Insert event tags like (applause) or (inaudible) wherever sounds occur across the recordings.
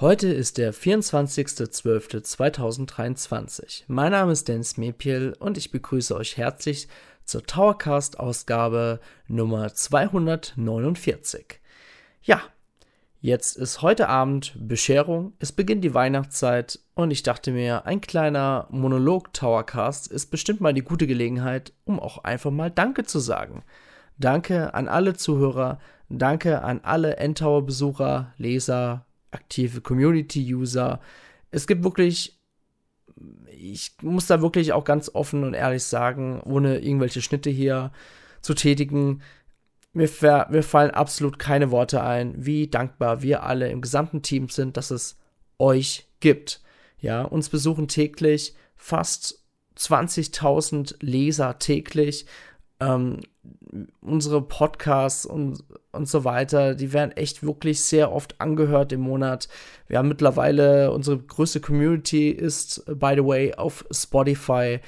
Heute ist der 24.12.2023. Mein Name ist Dennis Mepiel und ich begrüße euch herzlich zur Towercast-Ausgabe Nummer 249. Ja, jetzt ist heute Abend Bescherung, es beginnt die Weihnachtszeit und ich dachte mir, ein kleiner Monolog-Towercast ist bestimmt mal die gute Gelegenheit, um auch einfach mal Danke zu sagen. Danke an alle Zuhörer, danke an alle Endtower-Besucher, Leser, aktive Community-User. Es gibt wirklich, ich muss da wirklich auch ganz offen und ehrlich sagen, ohne irgendwelche Schnitte hier zu tätigen, mir, mir fallen absolut keine Worte ein, wie dankbar wir alle im gesamten Team sind, dass es euch gibt. Ja, uns besuchen täglich fast 20.000 Leser täglich. Ähm, unsere Podcasts und, und so weiter, die werden echt wirklich sehr oft angehört im Monat. Wir haben mittlerweile, unsere größte Community ist, by the way, auf Spotify.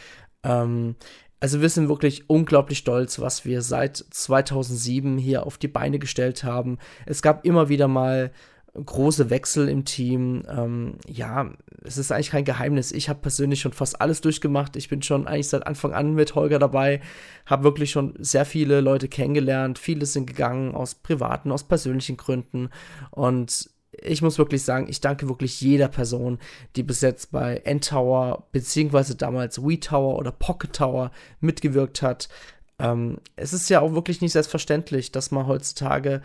Ähm, also wir sind wirklich unglaublich stolz, was wir seit 2007 hier auf die Beine gestellt haben. Es gab immer wieder mal große Wechsel im Team. Ähm, ja, es ist eigentlich kein Geheimnis. Ich habe persönlich schon fast alles durchgemacht. Ich bin schon eigentlich seit Anfang an mit Holger dabei, habe wirklich schon sehr viele Leute kennengelernt. Viele sind gegangen aus privaten, aus persönlichen Gründen. Und ich muss wirklich sagen, ich danke wirklich jeder Person, die bis jetzt bei N-Tower beziehungsweise damals WeTower oder Pocket Tower mitgewirkt hat. Ähm, es ist ja auch wirklich nicht selbstverständlich, dass man heutzutage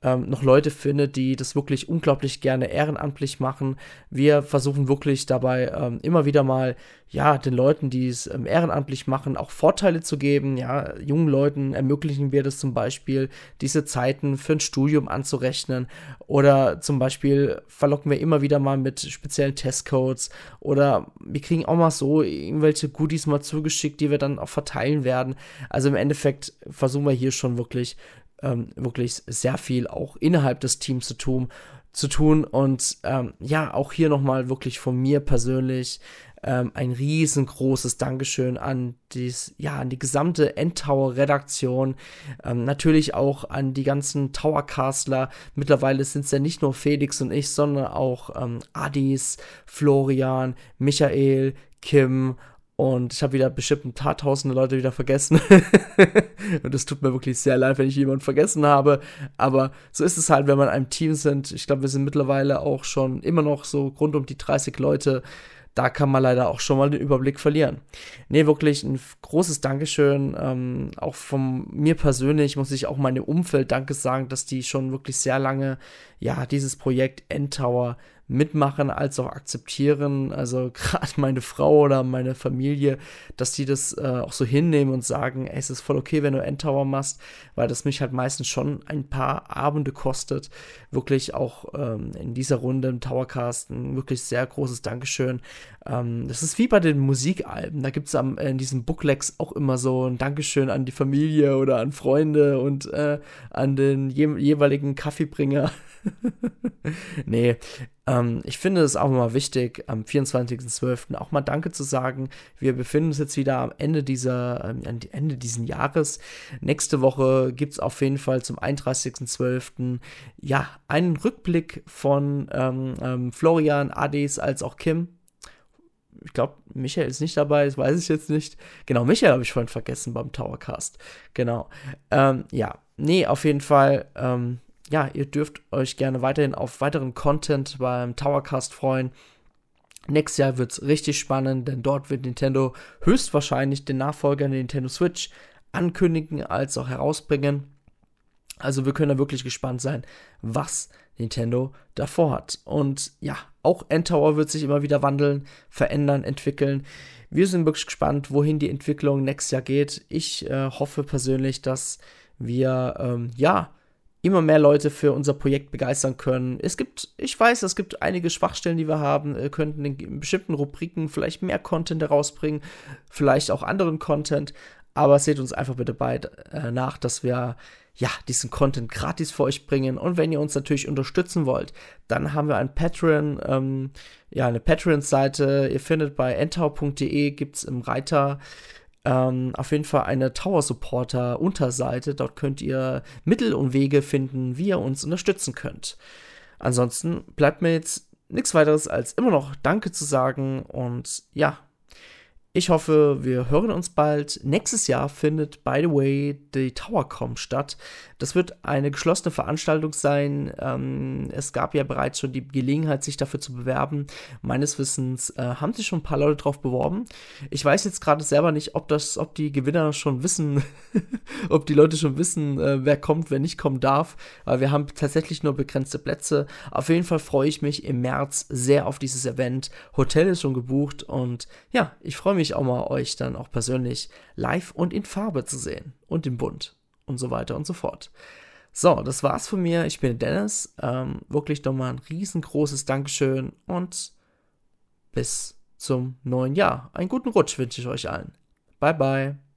ähm, noch Leute finde, die das wirklich unglaublich gerne ehrenamtlich machen. Wir versuchen wirklich dabei ähm, immer wieder mal, ja, den Leuten, die es ähm, ehrenamtlich machen, auch Vorteile zu geben. Ja, jungen Leuten ermöglichen wir das zum Beispiel, diese Zeiten für ein Studium anzurechnen. Oder zum Beispiel verlocken wir immer wieder mal mit speziellen Testcodes. Oder wir kriegen auch mal so irgendwelche Goodies mal zugeschickt, die wir dann auch verteilen werden. Also im Endeffekt versuchen wir hier schon wirklich ähm, wirklich sehr viel auch innerhalb des Teams zu tun, zu tun. Und ähm, ja, auch hier nochmal wirklich von mir persönlich ähm, ein riesengroßes Dankeschön an dies, ja, an die gesamte Endtower-Redaktion, ähm, natürlich auch an die ganzen Towercastler. Mittlerweile sind es ja nicht nur Felix und ich, sondern auch ähm, Adis, Florian, Michael, Kim und ich habe wieder bestimmt ein paar tausende Leute wieder vergessen. (laughs) und es tut mir wirklich sehr leid, wenn ich jemanden vergessen habe. Aber so ist es halt, wenn man einem Team sind. Ich glaube, wir sind mittlerweile auch schon immer noch so rund um die 30 Leute. Da kann man leider auch schon mal den Überblick verlieren. Nee, wirklich ein großes Dankeschön. Ähm, auch von mir persönlich muss ich auch meinem Umfeld Danke sagen, dass die schon wirklich sehr lange, ja, dieses Projekt Endtower mitmachen als auch akzeptieren. Also (laughs) gerade meine Frau oder meine Familie, dass die das äh, auch so hinnehmen und sagen, ey, es ist voll okay, wenn du Endtower machst, weil das mich halt meistens schon ein paar Abende kostet. Wirklich auch ähm, in dieser Runde im Towercast ein wirklich sehr großes Dankeschön. Ähm, das ist wie bei den Musikalben. Da gibt es in diesen Booklegs auch immer so ein Dankeschön an die Familie oder an Freunde und äh, an den je jeweiligen Kaffeebringer. (laughs) nee, ähm, ich finde es auch mal wichtig, am 24.12. auch mal Danke zu sagen. Wir befinden uns jetzt wieder am Ende dieser, ähm, Ende diesen Jahres. Nächste Woche gibt es auf jeden Fall zum 31.12. ja, einen Rückblick von ähm, ähm, Florian, Adis als auch Kim. Ich glaube, Michael ist nicht dabei, das weiß ich jetzt nicht. Genau, Michael habe ich vorhin vergessen beim Towercast. Genau. Ähm, ja, nee, auf jeden Fall. Ähm, ja, ihr dürft euch gerne weiterhin auf weiteren Content beim Towercast freuen. Nächstes Jahr wird es richtig spannend, denn dort wird Nintendo höchstwahrscheinlich den Nachfolger der Nintendo Switch ankündigen als auch herausbringen. Also wir können da wirklich gespannt sein, was Nintendo davor hat. Und ja, auch N-Tower wird sich immer wieder wandeln, verändern, entwickeln. Wir sind wirklich gespannt, wohin die Entwicklung nächstes Jahr geht. Ich äh, hoffe persönlich, dass wir ähm, ja immer mehr Leute für unser Projekt begeistern können. Es gibt, ich weiß, es gibt einige Schwachstellen, die wir haben, wir könnten in bestimmten Rubriken vielleicht mehr Content herausbringen, vielleicht auch anderen Content, aber seht uns einfach bitte bei äh, nach, dass wir ja diesen Content gratis für euch bringen. Und wenn ihr uns natürlich unterstützen wollt, dann haben wir ein Patreon, ähm, ja eine Patreon-Seite. Ihr findet bei entau.de gibt es im Reiter ähm, auf jeden Fall eine Tower Supporter Unterseite. Dort könnt ihr Mittel und Wege finden, wie ihr uns unterstützen könnt. Ansonsten bleibt mir jetzt nichts weiteres als immer noch Danke zu sagen und ja, ich hoffe, wir hören uns bald. Nächstes Jahr findet, by the way, die TowerCom statt. Das wird eine geschlossene Veranstaltung sein. Ähm, es gab ja bereits schon die Gelegenheit, sich dafür zu bewerben. Meines Wissens äh, haben sich schon ein paar Leute drauf beworben. Ich weiß jetzt gerade selber nicht, ob das, ob die Gewinner schon wissen, (laughs) ob die Leute schon wissen, äh, wer kommt, wer nicht kommen darf. Aber wir haben tatsächlich nur begrenzte Plätze. Auf jeden Fall freue ich mich im März sehr auf dieses Event. Hotel ist schon gebucht und ja, ich freue mich auch mal, euch dann auch persönlich live und in Farbe zu sehen und im Bunt und so weiter und so fort. So, das war's von mir. Ich bin Dennis. Ähm, wirklich nochmal ein riesengroßes Dankeschön und bis zum neuen Jahr. Einen guten Rutsch wünsche ich euch allen. Bye, bye.